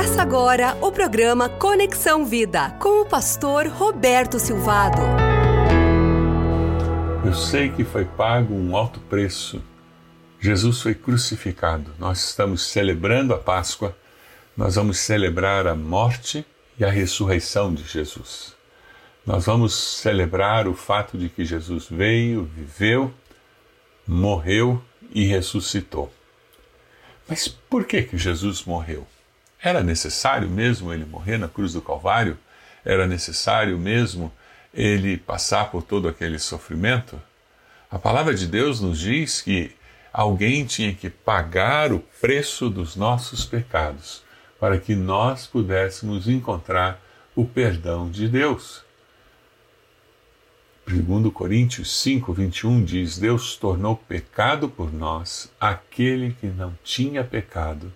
Começa agora o programa Conexão Vida com o pastor Roberto Silvado. Eu sei que foi pago um alto preço. Jesus foi crucificado. Nós estamos celebrando a Páscoa. Nós vamos celebrar a morte e a ressurreição de Jesus. Nós vamos celebrar o fato de que Jesus veio, viveu, morreu e ressuscitou. Mas por que que Jesus morreu? Era necessário mesmo ele morrer na cruz do Calvário? Era necessário mesmo ele passar por todo aquele sofrimento? A palavra de Deus nos diz que alguém tinha que pagar o preço dos nossos pecados para que nós pudéssemos encontrar o perdão de Deus. Segundo Coríntios 5, 21 diz, Deus tornou pecado por nós aquele que não tinha pecado,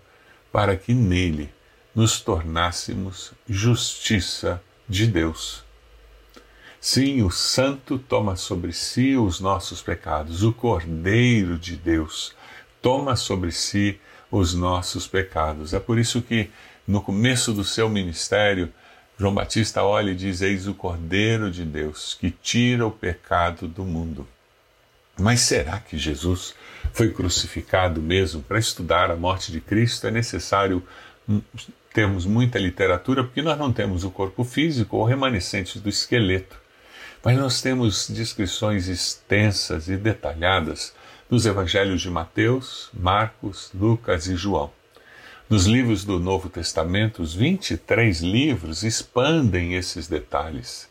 para que nele nos tornássemos justiça de Deus. Sim, o Santo toma sobre si os nossos pecados, o Cordeiro de Deus toma sobre si os nossos pecados. É por isso que no começo do seu ministério, João Batista olha e diz: Eis o Cordeiro de Deus que tira o pecado do mundo. Mas será que Jesus foi crucificado mesmo? Para estudar a morte de Cristo é necessário termos muita literatura, porque nós não temos o corpo físico ou remanescentes do esqueleto. Mas nós temos descrições extensas e detalhadas nos evangelhos de Mateus, Marcos, Lucas e João. Nos livros do Novo Testamento, os 23 livros expandem esses detalhes.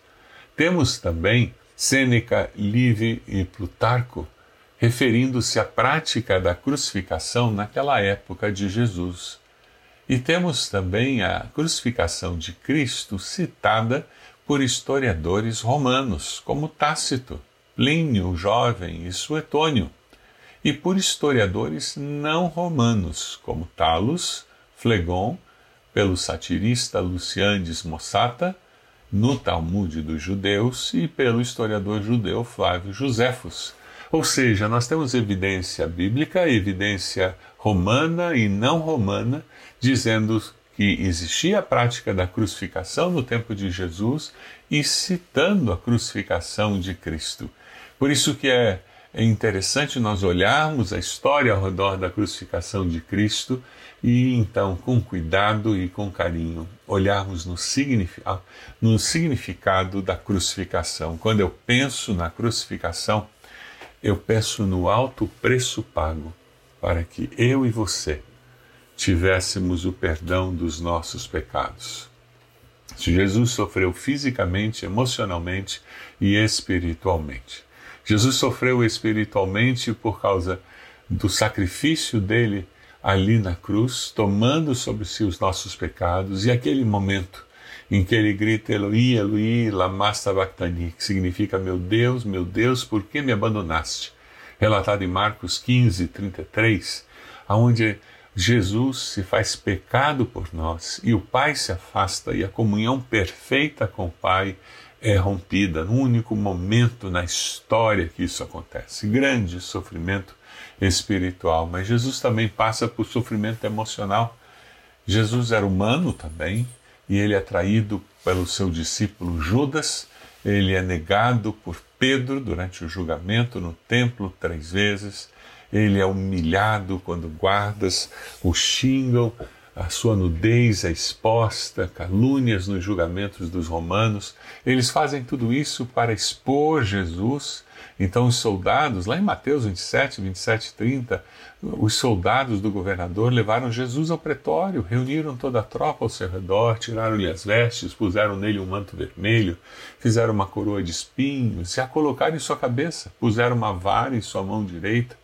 Temos também Sêneca, Livy e Plutarco referindo-se à prática da crucificação naquela época de Jesus. E temos também a crucificação de Cristo citada por historiadores romanos, como Tácito, Plínio Jovem e Suetônio, e por historiadores não romanos, como Talos, Flegon, pelo satirista Luciandes Mossata, no Talmud dos Judeus e pelo historiador judeu Flávio Josefos. Ou seja, nós temos evidência bíblica, evidência romana e não romana, dizendo que existia a prática da crucificação no tempo de Jesus e citando a crucificação de Cristo. Por isso que é, é interessante nós olharmos a história ao redor da crucificação de Cristo e então, com cuidado e com carinho, olharmos no, significado, no significado da crucificação. Quando eu penso na crucificação, eu penso no alto preço pago para que eu e você tivéssemos o perdão dos nossos pecados. Jesus sofreu fisicamente, emocionalmente e espiritualmente. Jesus sofreu espiritualmente por causa do sacrifício dele ali na cruz, tomando sobre si os nossos pecados, e aquele momento em que ele grita Eloi, Eloi, lama sabachthani, que significa meu Deus, meu Deus, por que me abandonaste? relatado em Marcos 15, 33, onde Jesus se faz pecado por nós e o Pai se afasta e a comunhão perfeita com o Pai é rompida num único momento na história que isso acontece. Grande sofrimento espiritual, mas Jesus também passa por sofrimento emocional. Jesus era humano também e ele é traído pelo seu discípulo Judas, ele é negado por Pedro durante o julgamento no templo três vezes. Ele é humilhado quando guardas o xingam, a sua nudez é exposta, calúnias nos julgamentos dos romanos. Eles fazem tudo isso para expor Jesus então os soldados, lá em Mateus 27, 27 e 30, os soldados do governador levaram Jesus ao pretório, reuniram toda a tropa ao seu redor, tiraram-lhe as vestes, puseram nele um manto vermelho, fizeram uma coroa de espinhos e a colocaram em sua cabeça, puseram uma vara em sua mão direita,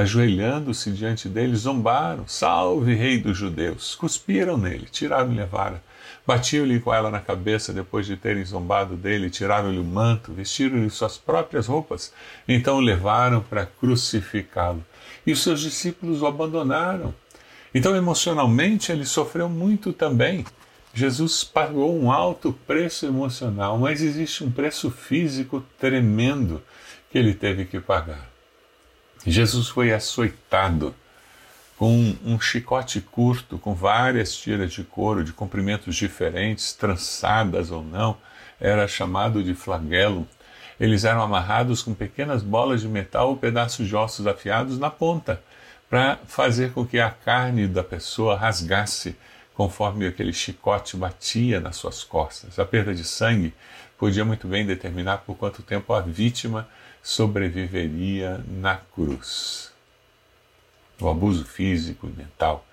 ajoelhando-se diante dele, zombaram, salve rei dos judeus, cuspiram nele, tiraram-lhe a vara, Batiam-lhe com ela na cabeça depois de terem zombado dele, tiraram-lhe o manto, vestiram-lhe suas próprias roupas, então o levaram para crucificá-lo. E os seus discípulos o abandonaram. Então, emocionalmente, ele sofreu muito também. Jesus pagou um alto preço emocional, mas existe um preço físico tremendo que ele teve que pagar. Jesus foi açoitado com um chicote curto, com várias tiras de couro de comprimentos diferentes, trançadas ou não, era chamado de flagelo. Eles eram amarrados com pequenas bolas de metal ou pedaços de ossos afiados na ponta, para fazer com que a carne da pessoa rasgasse conforme aquele chicote batia nas suas costas. A perda de sangue podia muito bem determinar por quanto tempo a vítima sobreviveria na cruz. O abuso físico e mental,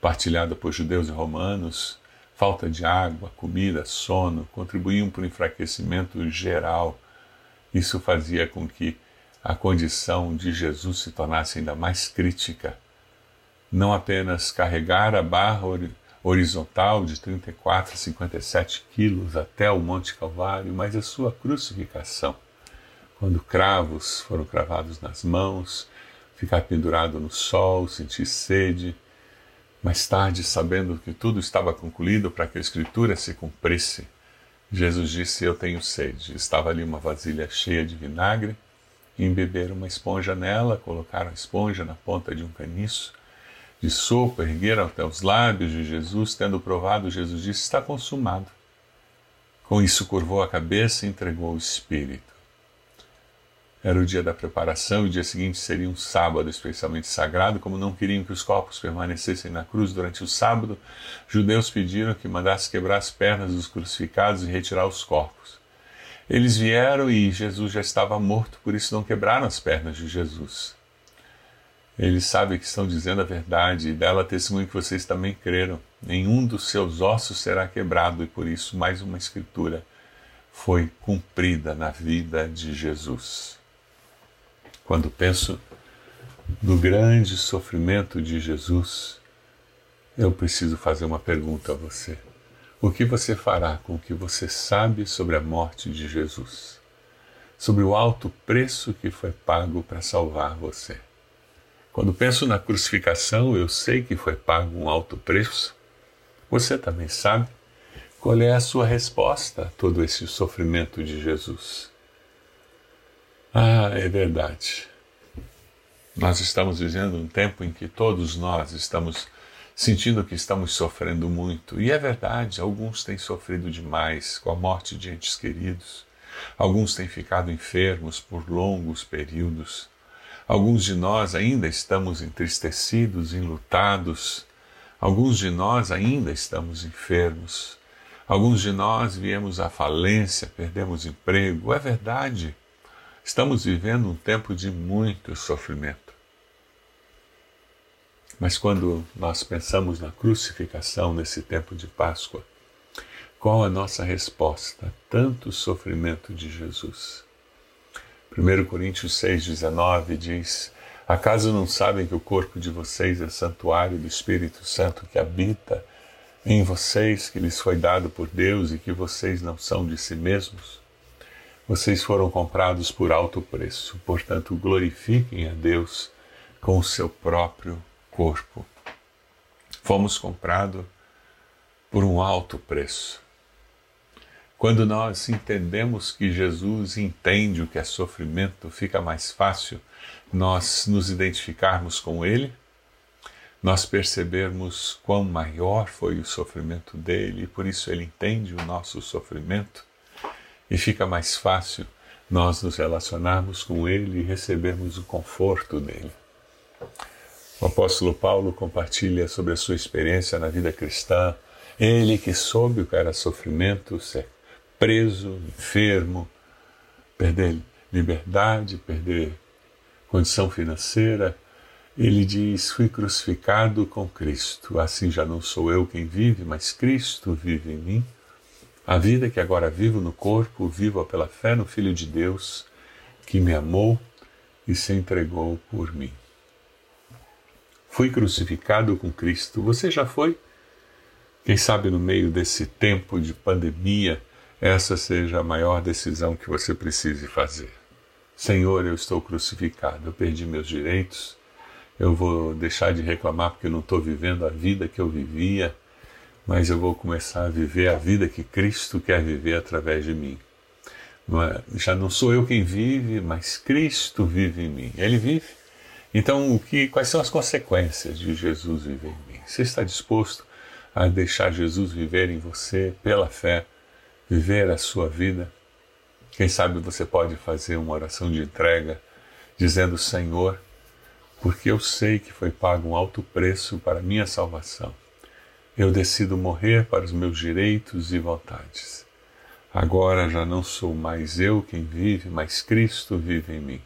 partilhado por judeus e romanos, falta de água, comida, sono, contribuíam para o enfraquecimento geral. Isso fazia com que a condição de Jesus se tornasse ainda mais crítica. Não apenas carregar a barra horizontal de 34 a 57 quilos até o Monte Calvário, mas a sua crucificação, quando cravos foram cravados nas mãos, ficar pendurado no sol, sentir sede, mais tarde, sabendo que tudo estava concluído para que a Escritura se cumprisse, Jesus disse: Eu tenho sede. Estava ali uma vasilha cheia de vinagre, embeberam uma esponja nela, colocaram a esponja na ponta de um caniço de sopa, ergueram até os lábios de Jesus, tendo provado, Jesus disse: Está consumado. Com isso, curvou a cabeça e entregou o Espírito. Era o dia da preparação e o dia seguinte seria um sábado especialmente sagrado. Como não queriam que os corpos permanecessem na cruz durante o sábado, judeus pediram que mandasse quebrar as pernas dos crucificados e retirar os corpos. Eles vieram e Jesus já estava morto, por isso não quebraram as pernas de Jesus. Eles sabem que estão dizendo a verdade e dela testemunho que vocês também creram. Nenhum dos seus ossos será quebrado e por isso mais uma escritura foi cumprida na vida de Jesus. Quando penso no grande sofrimento de Jesus, eu preciso fazer uma pergunta a você. O que você fará com o que você sabe sobre a morte de Jesus? Sobre o alto preço que foi pago para salvar você? Quando penso na crucificação, eu sei que foi pago um alto preço. Você também sabe qual é a sua resposta a todo esse sofrimento de Jesus. Ah, é verdade. Nós estamos vivendo um tempo em que todos nós estamos sentindo que estamos sofrendo muito. E é verdade, alguns têm sofrido demais com a morte de entes queridos. Alguns têm ficado enfermos por longos períodos. Alguns de nós ainda estamos entristecidos, enlutados. Alguns de nós ainda estamos enfermos. Alguns de nós viemos à falência, perdemos emprego. É verdade. Estamos vivendo um tempo de muito sofrimento. Mas quando nós pensamos na crucificação nesse tempo de Páscoa, qual a nossa resposta a tanto sofrimento de Jesus? 1 Coríntios 6,19 diz: Acaso não sabem que o corpo de vocês é santuário do Espírito Santo que habita em vocês, que lhes foi dado por Deus e que vocês não são de si mesmos? Vocês foram comprados por alto preço, portanto, glorifiquem a Deus com o seu próprio corpo. Fomos comprados por um alto preço. Quando nós entendemos que Jesus entende o que é sofrimento, fica mais fácil nós nos identificarmos com Ele, nós percebermos quão maior foi o sofrimento dele e por isso Ele entende o nosso sofrimento e fica mais fácil nós nos relacionarmos com Ele e recebermos o conforto dele. O apóstolo Paulo compartilha sobre a sua experiência na vida cristã. Ele que soube o que era sofrimento, ser preso, enfermo, perder liberdade, perder condição financeira. Ele diz: Fui crucificado com Cristo. Assim já não sou eu quem vive, mas Cristo vive em mim. A vida que agora vivo no corpo, vivo pela fé no Filho de Deus, que me amou e se entregou por mim. Fui crucificado com Cristo. Você já foi? Quem sabe no meio desse tempo de pandemia, essa seja a maior decisão que você precise fazer. Senhor, eu estou crucificado, eu perdi meus direitos, eu vou deixar de reclamar porque eu não estou vivendo a vida que eu vivia mas eu vou começar a viver a vida que Cristo quer viver através de mim. É, já não sou eu quem vive, mas Cristo vive em mim. Ele vive Então, o que, quais são as consequências de Jesus viver em mim? Você está disposto a deixar Jesus viver em você pela fé, viver a sua vida? Quem sabe você pode fazer uma oração de entrega, dizendo: Senhor, porque eu sei que foi pago um alto preço para minha salvação. Eu decido morrer para os meus direitos e vontades. Agora já não sou mais eu quem vive, mas Cristo vive em mim.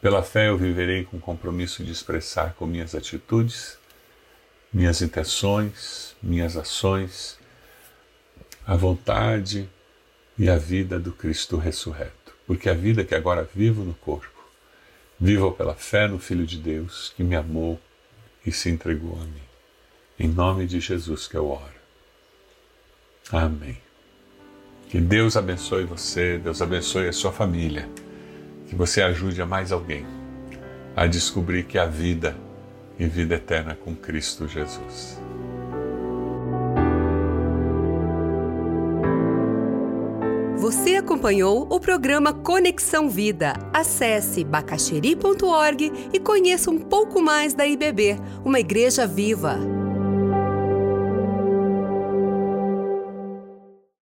Pela fé eu viverei com compromisso de expressar com minhas atitudes, minhas intenções, minhas ações, a vontade e a vida do Cristo ressurreto. Porque a vida que agora vivo no corpo, vivo pela fé no Filho de Deus que me amou e se entregou a mim. Em nome de Jesus que eu oro. Amém. Que Deus abençoe você, Deus abençoe a sua família. Que você ajude a mais alguém a descobrir que a vida e vida eterna com Cristo Jesus. Você acompanhou o programa Conexão Vida. Acesse bacacheri.org e conheça um pouco mais da IBB, uma igreja viva.